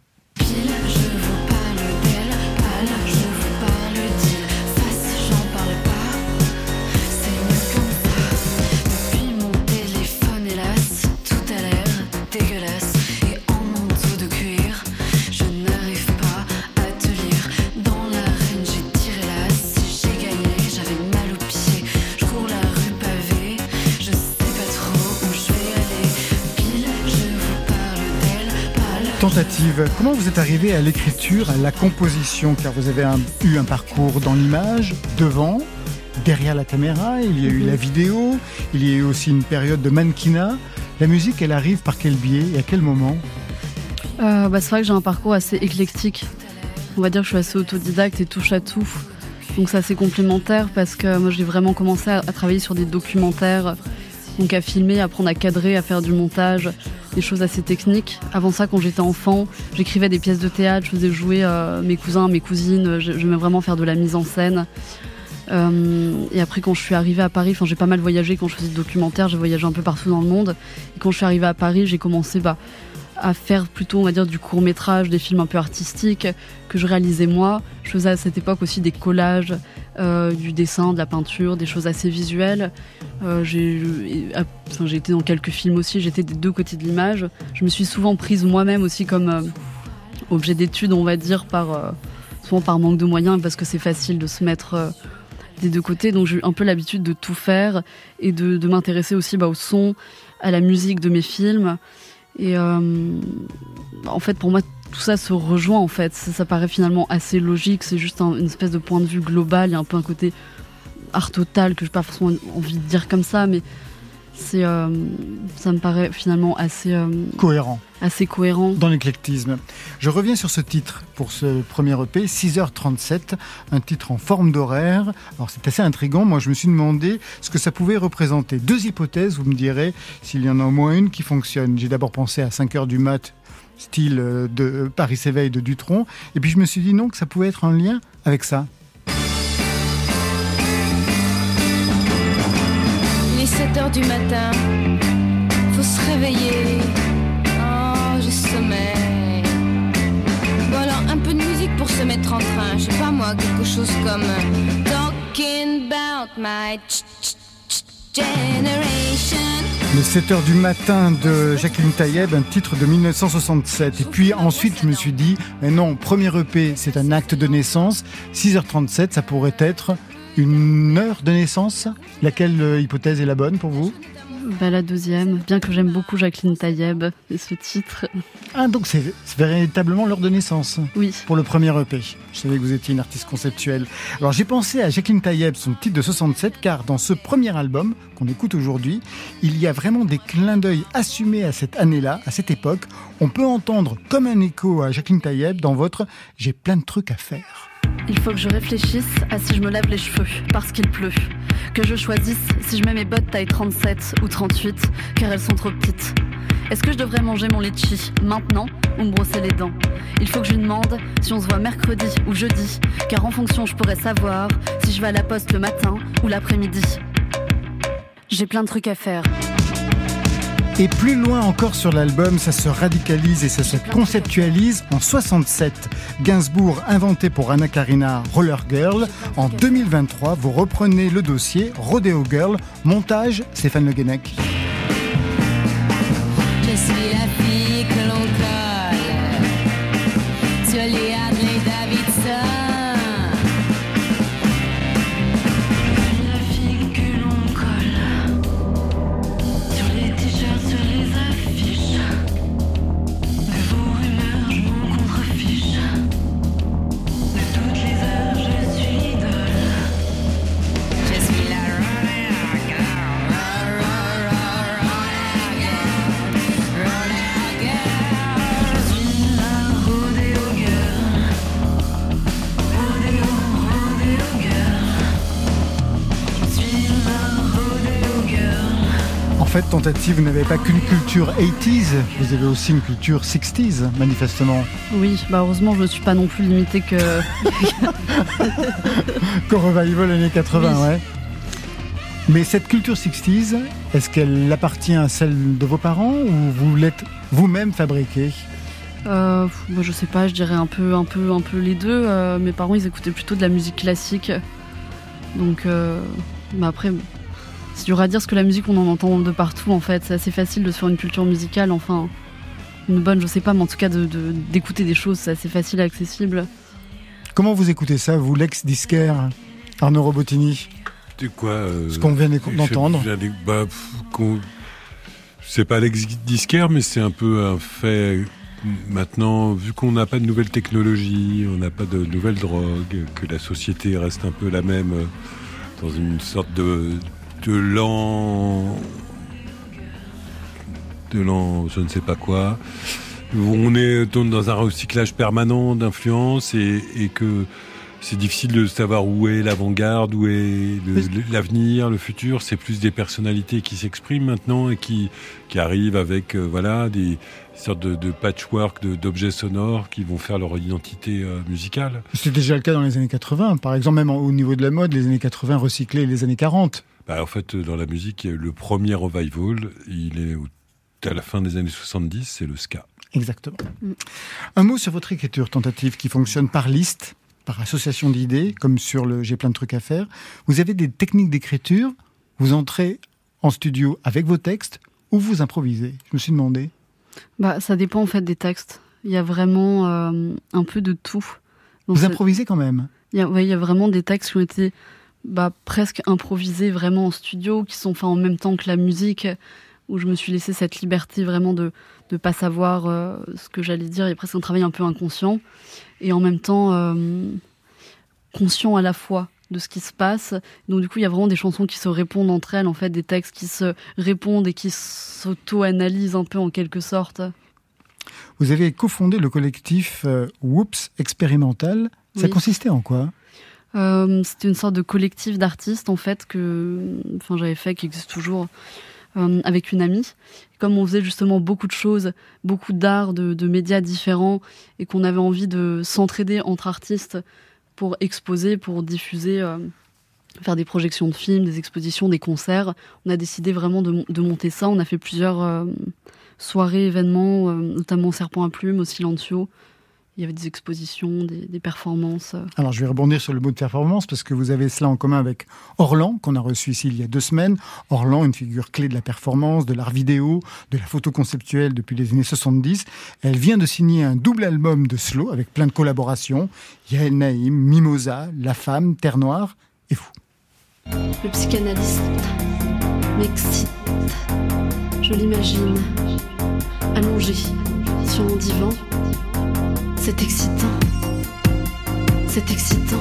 Tentative, comment vous êtes arrivé à l'écriture, à la composition? Car vous avez un- eu un parcours dans l'image, devant, derrière la caméra, il y a eu la vidéo, il y a eu aussi une période de mannequinat. La musique, elle arrive par quel biais et à quel moment? Euh, bah, c'est vrai que j'ai un parcours assez éclectique. On va dire que je suis assez autodidacte et touche à tout. Donc c'est assez complémentaire parce que moi j'ai vraiment commencé à, à travailler sur des documentaires, donc à filmer, à apprendre à cadrer, à faire du montage, des choses assez techniques. Avant ça, quand j'étais enfant, j'écrivais des pièces de théâtre, je faisais jouer euh, mes cousins, mes cousines, je- j'aimais vraiment faire de la mise en scène. Euh, et après, quand je suis arrivée à Paris, j'ai pas mal voyagé quand je faisais des documentaires, j'ai voyagé un peu partout dans le monde. Et quand je suis arrivée à Paris, j'ai commencé bah, à faire plutôt, on va dire, du court métrage, des films un peu artistiques que je réalisais moi. Je faisais à cette époque aussi des collages, euh, du dessin, de la peinture, des choses assez visuelles. Euh, ah, j'ai été dans quelques films aussi, j'étais des deux côtés de l'image. Je me suis souvent prise moi-même aussi comme euh, objet d'étude, on va dire, par, souvent par manque de moyens, parce que c'est facile de se mettre des deux côtés. Donc j'ai eu un peu l'habitude de tout faire et de, de m'intéresser aussi bah, au son, à la musique de mes films. Et euh, en fait, pour moi, tout ça se rejoint en fait. Ça, paraît finalement assez logique. C'est juste un- une espèce de point de vue global. Il y a un peu un côté art total que je n'ai pas forcément envie de dire comme ça, mais c'est, euh, ça me paraît finalement assez, euh, Cohérent. assez cohérent. dans l'éclectisme. Je reviens sur ce titre pour ce premier EP, 6h37, un titre en forme d'horaire. Alors c'est assez intriguant, moi je me suis demandé ce que ça pouvait représenter. Deux hypothèses, vous me direz s'il y en a au moins une qui fonctionne. J'ai d'abord pensé à 5h du mat, style euh, de Paris s'éveille de Dutronc, et puis je me suis dit non, que ça pouvait être un lien avec ça. Il est 7 heures du matin, faut se réveiller. Oh, j'ai sommeil. Bon alors, un peu de musique pour se mettre en train. Je sais pas moi, quelque chose comme euh, Talking about my generation. Le 7h du matin de Jacqueline Taïeb, un titre de 1967. Et puis ensuite, je me suis dit, mais non, premier EP, c'est un acte de naissance. 6h37, ça pourrait être une heure de naissance. Laquelle euh, hypothèse est la bonne pour vous Bah, la deuxième, bien que j'aime beaucoup Jacqueline Taïeb et ce titre. Ah, donc c'est c'est véritablement l'heure de naissance Oui. pour le premier EP. Je savais que vous étiez une artiste conceptuelle. Alors j'ai pensé à Jacqueline Taïeb, son titre de 67, car dans ce premier album qu'on écoute aujourd'hui, il y a vraiment des clins d'œil assumés à cette année-là, à cette époque. On peut entendre comme un écho à Jacqueline Taïeb dans votre J'ai plein de trucs à faire. Il faut que je réfléchisse à si je me lave les cheveux, parce qu'il pleut. Que je choisisse si je mets mes bottes taille 37 ou 38, car elles sont trop petites. Est-ce que je devrais manger mon litchi maintenant ou me brosser les dents? Il faut que je lui demande si on se voit mercredi ou jeudi, car en fonction je pourrais savoir si je vais à la poste le matin ou l'après-midi. J'ai plein de trucs à faire. Et plus loin encore sur l'album, ça se radicalise et ça se conceptualise en 67. Gainsbourg inventé pour Anna Karina Roller Girl. En 2023, vous reprenez le dossier Rodeo Girl, montage Stéphane Le Guenec. Tentative, vous n'avez pas qu'une culture 80s, vous avez aussi une culture 60s, manifestement. Oui, bah heureusement, je ne suis pas non plus limitée que. [LAUGHS] Qu'au revival années 80, Oui. ouais. Mais cette culture 60s, est-ce qu'elle appartient à celle de vos parents ou vous l'êtes vous-même fabriquée? Euh, bah, je sais pas, je dirais un peu, un peu, un peu les deux. Euh, mes parents, ils écoutaient plutôt de la musique classique. Donc, euh, bah après, c'est dur à dire parce que la musique, on en entend de partout en fait. C'est assez facile de se faire une culture musicale. Enfin, une bonne, je sais pas, mais en tout cas, de- de- d'écouter des choses, c'est assez facile et accessible. Comment vous écoutez ça, vous, l'ex-disquaire Arnaud Robotini? C'est quoi euh, Ce qu'on vient d'entendre. bah, C'est pas l'ex-disquaire, mais c'est un peu un fait. Maintenant, vu qu'on n'a pas de nouvelles technologies, on n'a pas de nouvelles drogues, que la société reste un peu la même, euh, dans une sorte de, de lent. de lent, je ne sais pas quoi. On est dans un recyclage permanent d'influences et, et que c'est difficile de savoir où est l'avant-garde, où est le- l'avenir, le, futur. C'est plus des personnalités qui s'expriment maintenant et qui, qui arrivent avec euh, voilà des sortes de, de patchwork d'objets sonores qui vont faire leur identité euh, musicale. C'était déjà le cas dans les années 80. Par exemple, même au niveau de la mode, les années 80 recyclaient les années 40. Bah, en fait, dans la musique, le premier revival, il est au- à la fin des années 70, c'est le ska. Exactement. Mm. Un mot sur votre écriture tentative qui fonctionne par liste, par association d'idées, comme sur le J'ai plein de trucs à faire. Vous avez des techniques d'écriture, vous entrez en studio avec vos textes ou vous improvisez Je me suis demandé. Bah, ça dépend en fait des textes. Il y a vraiment euh, un peu de tout. Vous improvisez quand même Il y, a, ouais, il y a vraiment des textes qui ont été bah, presque improvisés vraiment en studio, qui sont faits en même temps que la musique, où je me suis laissé cette liberté vraiment de ne pas savoir euh, ce que j'allais dire. Il y a presque un travail un peu inconscient, et en même temps euh, conscient à la fois de ce qui se passe. Donc du coup, il y a vraiment des chansons qui se répondent entre elles, en fait, des textes qui se répondent et qui s'auto-analysent un peu en quelque sorte. Vous avez cofondé le collectif euh, Whoops Expérimental. Ça Oui. consistait en quoi? Euh, C'était une sorte de collectif d'artistes en fait que enfin j'avais fait qui existe toujours euh, avec une amie. Comme on faisait justement beaucoup de choses, beaucoup d'art, de, médias différents et qu'on avait envie de s'entraider entre artistes pour exposer, pour diffuser, euh, faire des projections de films, des expositions, des concerts. On a décidé vraiment de, monter ça. On a fait plusieurs soirées, événements, notamment Serpent à Plume, au Silencio. Il y avait des expositions, des, des performances. euh, Alors, je vais rebondir sur le mot de performance parce que vous avez cela en commun avec Orlan, qu'on a reçu ici il y a deux semaines. Orlan, une figure clé de la performance, de l'art vidéo, de la photo conceptuelle depuis les années 70. Elle vient de signer un double album de slow avec plein de collaborations. Yael Naïm, Mimosa, La Femme, Terre Noire et vous. Le psychanalyste m'excite. Je l'imagine allongé sur mon divan. C'est excitant. C'est excitant.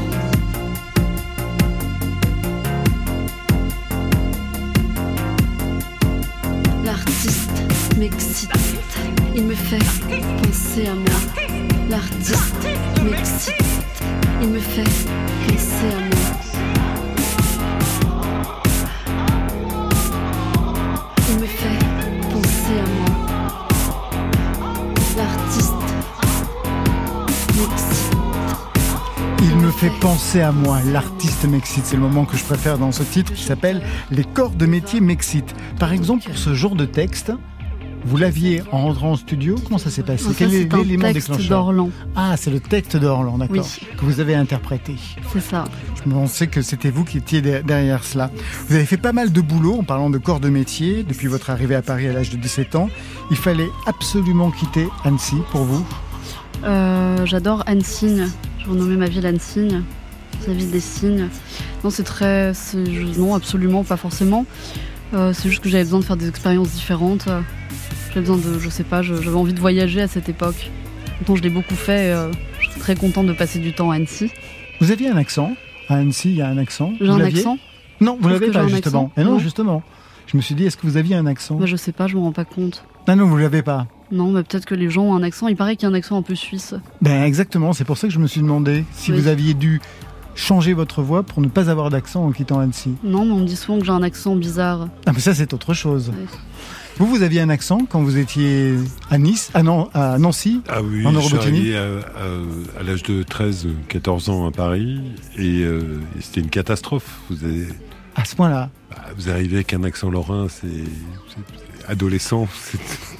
L'artiste m'excite. Il me fait penser à moi. L'artiste m'excite. Il me fait penser à moi. Fait penser à moi, l'artiste m'excite. C'est le moment que je préfère dans ce titre qui s'appelle Les corps de métier m'excitent. Par exemple, pour ce genre de texte, vous l'aviez en rentrant en studio Comment ça s'est passé? Quel est c'est un l'élément texte déclencheur? Ah, c'est le texte d'Orlan, d'accord. Oui. Que vous avez interprété. C'est ça. Je pensais que c'était vous qui étiez de- derrière cela. Vous avez fait pas mal de boulot en parlant de corps de métier depuis votre arrivée à Paris à l'âge de 17 ans. Il fallait absolument quitter Annecy pour vous. Euh, J'adore Annecy. Je renommais ma ville Annecy. La ville des signes. Non, c'est très. Non, absolument, pas forcément. Euh, c'est juste que j'avais besoin de faire des expériences différentes. J'avais besoin de. Je sais pas, j'avais envie de voyager à cette époque. Je l'ai beaucoup fait. et, euh, je suis très contente de passer du temps à Annecy. Vous aviez un accent? À Annecy, il y a un accent. J'ai un accent Non, vous l'avez pas justement. Et non, Non. justement. Je me suis dit, est-ce que vous aviez un accent? Bah, je sais pas, je me rends pas compte. Non, non, vous l'avez pas. Non, mais peut-être que les gens ont un accent. Il paraît qu'il y a un accent un peu suisse. Ben exactement, c'est pour ça que je me suis demandé si Oui. vous aviez dû changé votre voix pour ne pas avoir d'accent en quittant Annecy Non, mais on me dit souvent que j'ai un accent bizarre. Ah, mais ça, c'est autre chose. Vous, vous aviez un accent quand vous étiez à Nice, ah non, à Nancy Ah oui, En à, à- à l'âge de 13, 14 ans à Paris et, euh, et c'était une catastrophe. Vous, avez- À ce point-là. bah, vous arrivez avec un accent lorrain, c'est adolescent, [LAUGHS] c'est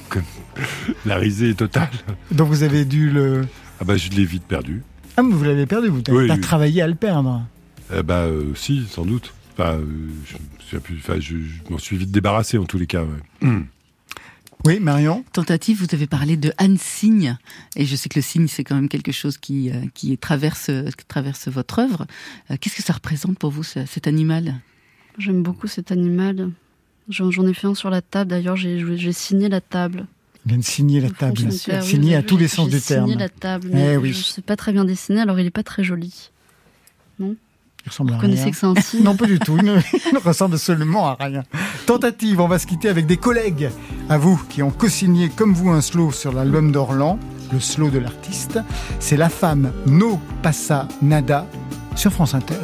comme [LAUGHS] la risée est totale. Donc vous avez dû le. Ah bah je l'ai vite perdu. Ah, mais vous l'avez perdu, vous n'avez Oui, pas oui. travaillé à le perdre. Euh, bah euh, si, sans doute. Enfin, euh, je, enfin, je, je m'en suis vite débarrassé en tous les cas. ouais. Oui, Marion? Tentative, vous avez parlé de Anne Cygne, et je sais que le cygne, c'est quand même quelque chose qui, euh, qui traverse, qui traverse votre œuvre. Euh, Qu'est-ce que ça représente pour vous, ce- cet animal? J'aime beaucoup cet animal. J'en ai fait un sur la table. D'ailleurs, j'ai signé la table. Il vient de signer la table. oui, signé vous à tous les sens du terme. signé la table, Eh mais oui. je sais pas très bien dessiner, alors il est pas très joli. Il ressemble à Vous connaissez rien. que c'est un cygne Non, pas du tout. Il ne, [LAUGHS] il ne ressemble absolument à rien. Tentative, on va se quitter avec des collègues à vous qui ont co-signé comme vous un slow sur l'album d'Orlan, le slow de l'artiste. C'est la femme No Passa Nada sur France Inter.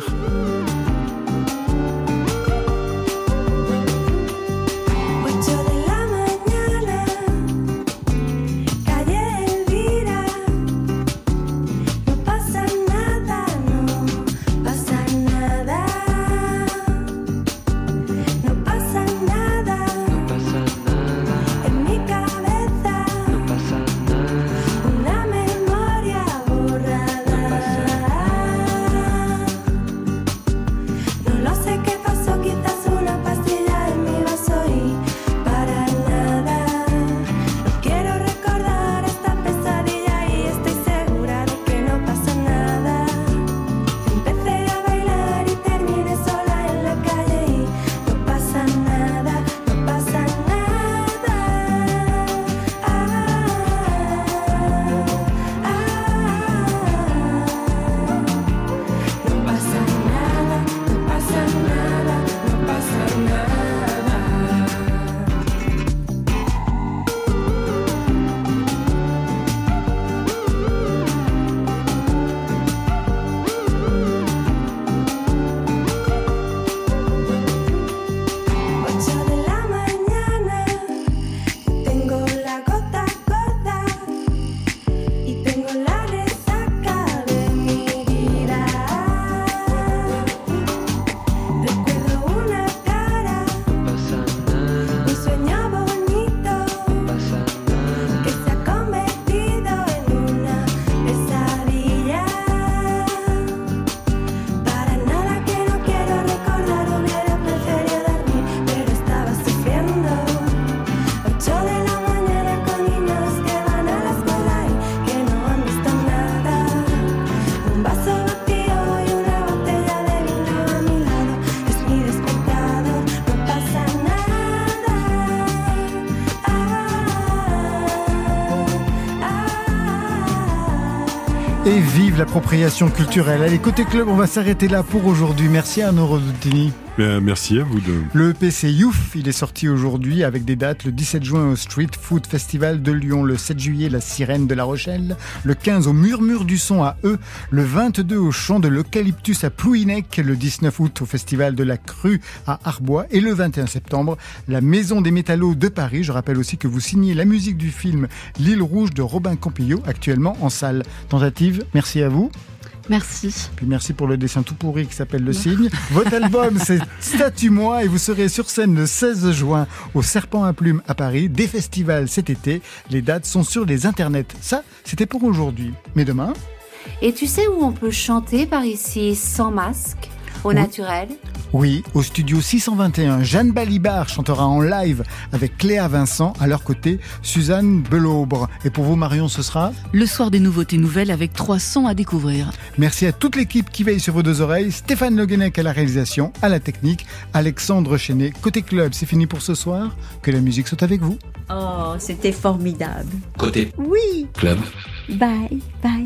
Vive l'appropriation culturelle. Allez, côté club, on va s'arrêter là pour aujourd'hui. Merci à nos Rodotini. Bien, merci à vous de. Le EP c'est Youf, il est sorti aujourd'hui avec des dates le 17 juin au Street Food Festival de Lyon, le 7 juillet la Sirène de La Rochelle, le 15 au Murmure du Son à E, le 22 au Champ de l'Eucalyptus à Plouinec, le 19 août au Festival de la Crue à Arbois et le 21 septembre la Maison des Métallos de Paris. Je rappelle aussi que vous signez la musique du film L'île rouge de Robin Campillo actuellement en salle. Tentative, merci à vous. Merci. Puis merci pour le dessin tout pourri qui s'appelle Le Cygne. Votre [LAUGHS] album, c'est Statue-moi et vous serez sur scène le 16 juin au Serpent à Plumes à Paris. Des festivals cet été. Les dates sont sur les internets. Ça, c'était pour aujourd'hui. Mais demain, Et tu sais où on peut chanter par ici sans masque, au Oui. naturel oui, au studio 621, Jeanne Balibar chantera en live avec Cléa Vincent. À leur côté, Suzanne Belaubre. Et pour vous, Marion, ce sera Le soir des nouveautés nouvelles avec trois sons à découvrir. Merci à toute l'équipe qui veille sur vos deux oreilles. Stéphane Le Guenec à la réalisation, à la technique, Alexandre Chenet. Côté club, c'est fini pour ce soir. Que la musique soit avec vous. Oh, c'était formidable. Côté Oui, club. bye, bye.